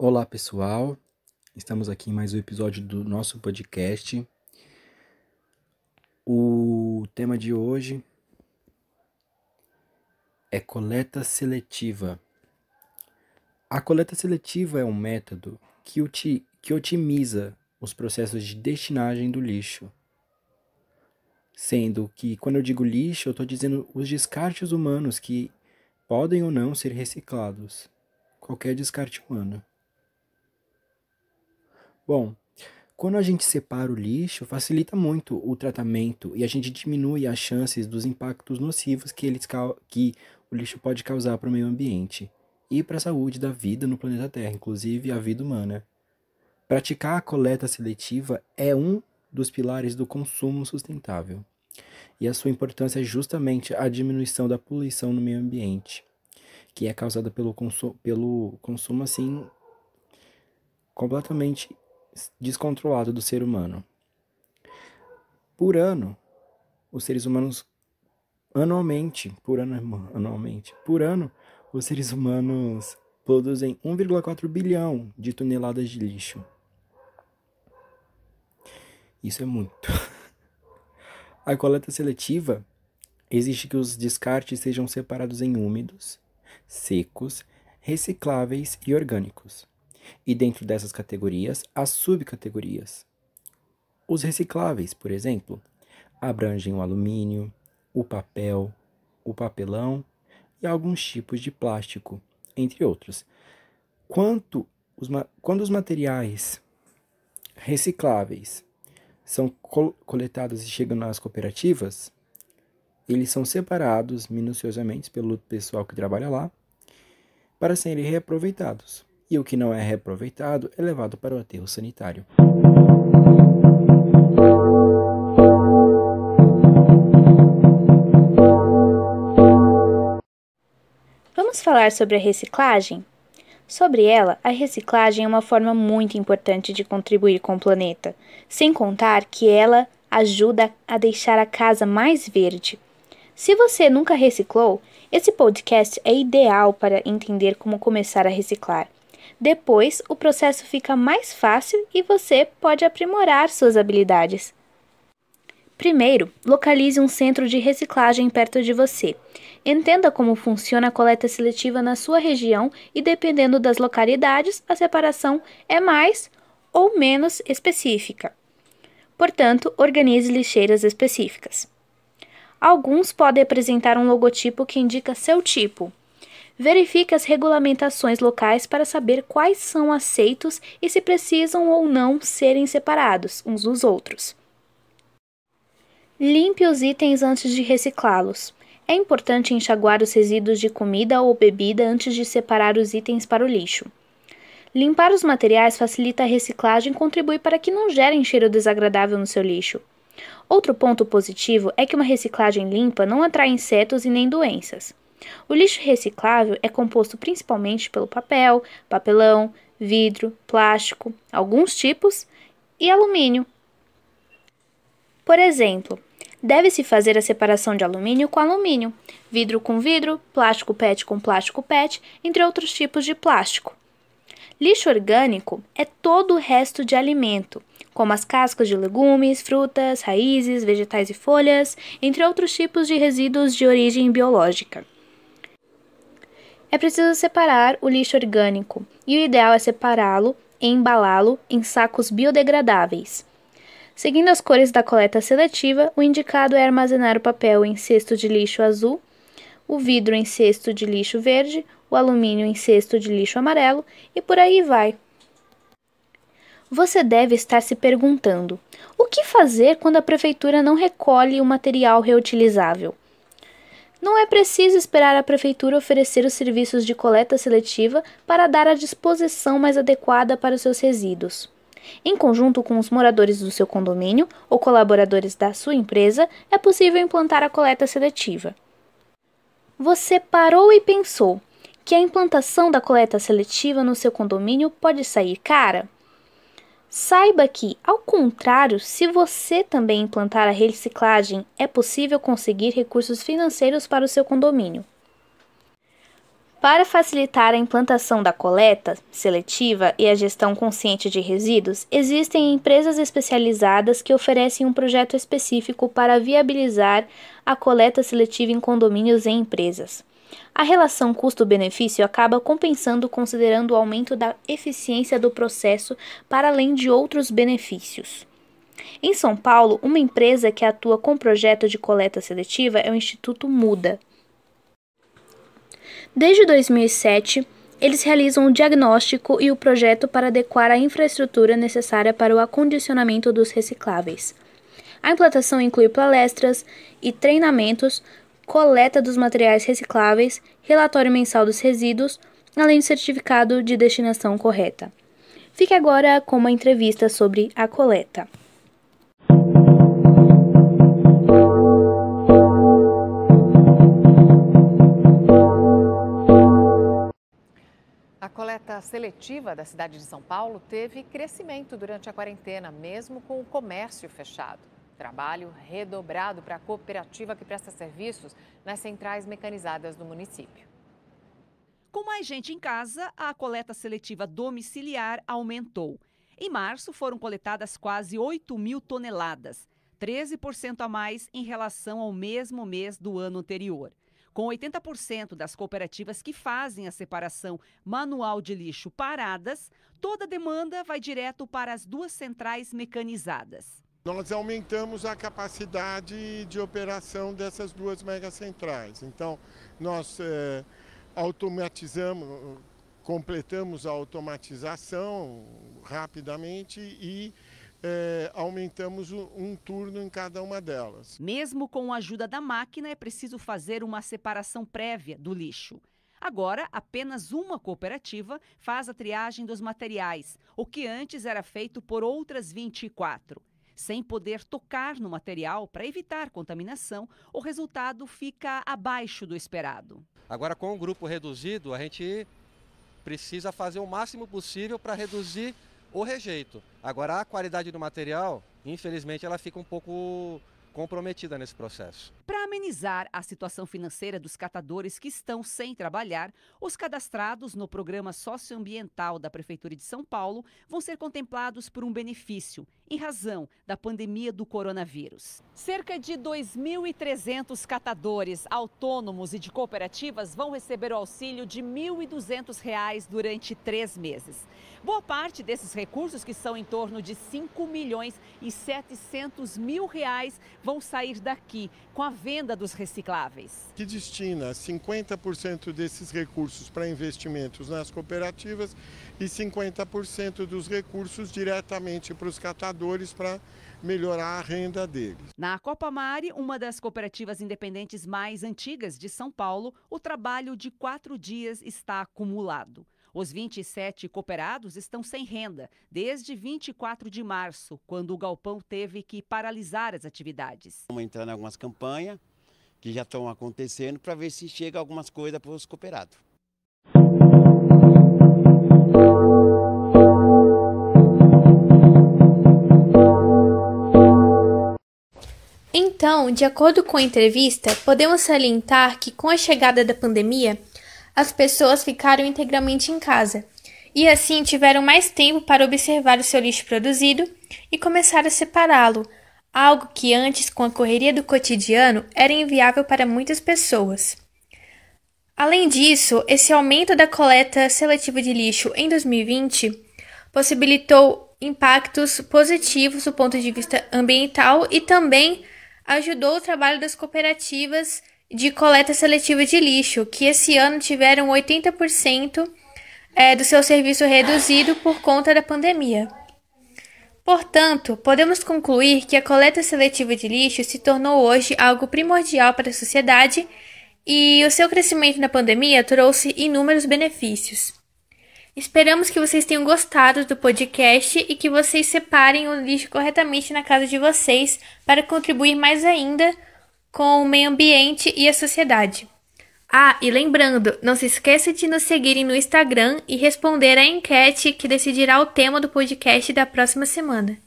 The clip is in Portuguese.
Olá pessoal, estamos aqui em mais um episódio do nosso podcast. O tema de hoje é coleta seletiva. A coleta seletiva é um método que, uti que otimiza os processos de destinagem do lixo. Sendo que, quando eu digo lixo, eu estou dizendo os descartes humanos que podem ou não ser reciclados. Qualquer descarte humano. Bom, quando a gente separa o lixo, facilita muito o tratamento e a gente diminui as chances dos impactos nocivos que, eles, que o lixo pode causar para o meio ambiente e para a saúde da vida no planeta Terra, inclusive a vida humana. Praticar a coleta seletiva é um dos pilares do consumo sustentável. E a sua importância é justamente a diminuição da poluição no meio ambiente, que é causada pelo, consu pelo consumo assim completamente descontrolado do ser humano. Por ano, os seres humanos anualmente, por ano, anualmente, por ano, os seres humanos produzem 1,4 bilhão de toneladas de lixo. Isso é muito. A coleta seletiva exige que os descartes sejam separados em úmidos, secos, recicláveis e orgânicos e dentro dessas categorias, as subcategorias. Os recicláveis, por exemplo, abrangem o alumínio, o papel, o papelão e alguns tipos de plástico, entre outros. Quanto os, quando os materiais recicláveis são coletados e chegam nas cooperativas, eles são separados minuciosamente pelo pessoal que trabalha lá para serem reaproveitados e o que não é reaproveitado é levado para o aterro sanitário. Vamos falar sobre a reciclagem? Sobre ela, a reciclagem é uma forma muito importante de contribuir com o planeta, sem contar que ela ajuda a deixar a casa mais verde. Se você nunca reciclou, esse podcast é ideal para entender como começar a reciclar. Depois, o processo fica mais fácil e você pode aprimorar suas habilidades. Primeiro, localize um centro de reciclagem perto de você. Entenda como funciona a coleta seletiva na sua região e, dependendo das localidades, a separação é mais ou menos específica. Portanto, organize lixeiras específicas. Alguns podem apresentar um logotipo que indica seu tipo, Verifique as regulamentações locais para saber quais são aceitos e se precisam ou não serem separados uns dos outros. Limpe os itens antes de reciclá-los. É importante enxaguar os resíduos de comida ou bebida antes de separar os itens para o lixo. Limpar os materiais facilita a reciclagem e contribui para que não gerem cheiro desagradável no seu lixo. Outro ponto positivo é que uma reciclagem limpa não atrai insetos e nem doenças. O lixo reciclável é composto principalmente pelo papel, papelão, vidro, plástico, alguns tipos e alumínio. Por exemplo, deve-se fazer a separação de alumínio com alumínio, vidro com vidro, plástico PET com plástico PET, entre outros tipos de plástico. Lixo orgânico é todo o resto de alimento, como as cascas de legumes, frutas, raízes, vegetais e folhas, entre outros tipos de resíduos de origem biológica. É preciso separar o lixo orgânico e o ideal é separá-lo e embalá-lo em sacos biodegradáveis. Seguindo as cores da coleta seletiva, o indicado é armazenar o papel em cesto de lixo azul, o vidro em cesto de lixo verde, o alumínio em cesto de lixo amarelo e por aí vai. Você deve estar se perguntando: o que fazer quando a prefeitura não recolhe o material reutilizável? Não é preciso esperar a prefeitura oferecer os serviços de coleta seletiva para dar a disposição mais adequada para os seus resíduos. Em conjunto com os moradores do seu condomínio ou colaboradores da sua empresa, é possível implantar a coleta seletiva. Você parou e pensou que a implantação da coleta seletiva no seu condomínio pode sair cara? Saiba que, ao contrário, se você também implantar a reciclagem, é possível conseguir recursos financeiros para o seu condomínio. Para facilitar a implantação da coleta seletiva e a gestão consciente de resíduos, existem empresas especializadas que oferecem um projeto específico para viabilizar a coleta seletiva em condomínios e empresas. A relação custo-benefício acaba compensando considerando o aumento da eficiência do processo para além de outros benefícios. Em São Paulo, uma empresa que atua com projeto de coleta seletiva é o Instituto Muda. Desde 2007, eles realizam o diagnóstico e o projeto para adequar a infraestrutura necessária para o acondicionamento dos recicláveis. A implantação inclui palestras e treinamentos, coleta dos materiais recicláveis, relatório mensal dos resíduos, além do certificado de destinação correta. Fique agora com uma entrevista sobre a coleta. A coleta seletiva da cidade de São Paulo teve crescimento durante a quarentena, mesmo com o comércio fechado. Trabalho redobrado para a cooperativa que presta serviços nas centrais mecanizadas do município. Com mais gente em casa, a coleta seletiva domiciliar aumentou. Em março, foram coletadas quase 8 mil toneladas, 13% a mais em relação ao mesmo mês do ano anterior. Com 80% das cooperativas que fazem a separação manual de lixo paradas, toda a demanda vai direto para as duas centrais mecanizadas. Nós aumentamos a capacidade de operação dessas duas megacentrais. Então, nós é, automatizamos, completamos a automatização rapidamente e é, aumentamos um turno em cada uma delas. Mesmo com a ajuda da máquina, é preciso fazer uma separação prévia do lixo. Agora, apenas uma cooperativa faz a triagem dos materiais, o que antes era feito por outras 24. Sem poder tocar no material para evitar contaminação, o resultado fica abaixo do esperado. Agora, com o grupo reduzido, a gente precisa fazer o máximo possível para reduzir o rejeito. Agora, a qualidade do material, infelizmente, ela fica um pouco comprometida nesse processo. Para amenizar a situação financeira dos catadores que estão sem trabalhar, os cadastrados no programa socioambiental da Prefeitura de São Paulo vão ser contemplados por um benefício, em razão da pandemia do coronavírus. Cerca de 2.300 catadores autônomos e de cooperativas vão receber o auxílio de R$ 1.200 durante três meses. Boa parte desses recursos, que são em torno de 5 milhões e 700 mil reais, vão sair daqui com a venda dos recicláveis. Que destina 50% desses recursos para investimentos nas cooperativas e 50% dos recursos diretamente para os catadores para melhorar a renda deles. Na Copa Mari, uma das cooperativas independentes mais antigas de São Paulo, o trabalho de quatro dias está acumulado. Os 27 cooperados estão sem renda desde 24 de março, quando o galpão teve que paralisar as atividades. Estamos entrando em algumas campanhas que já estão acontecendo para ver se chega algumas coisas para os cooperados. Então, de acordo com a entrevista, podemos salientar que com a chegada da pandemia, as pessoas ficaram integralmente em casa e assim tiveram mais tempo para observar o seu lixo produzido e começar a separá-lo, algo que antes, com a correria do cotidiano, era inviável para muitas pessoas. Além disso, esse aumento da coleta seletiva de lixo em 2020 possibilitou impactos positivos do ponto de vista ambiental e também ajudou o trabalho das cooperativas de coleta seletiva de lixo, que esse ano tiveram 80% é, do seu serviço reduzido por conta da pandemia. Portanto, podemos concluir que a coleta seletiva de lixo se tornou hoje algo primordial para a sociedade e o seu crescimento na pandemia trouxe inúmeros benefícios. Esperamos que vocês tenham gostado do podcast e que vocês separem o lixo corretamente na casa de vocês para contribuir mais ainda com o meio ambiente e a sociedade. Ah, e lembrando, não se esqueça de nos seguirem no Instagram e responder à enquete que decidirá o tema do podcast da próxima semana.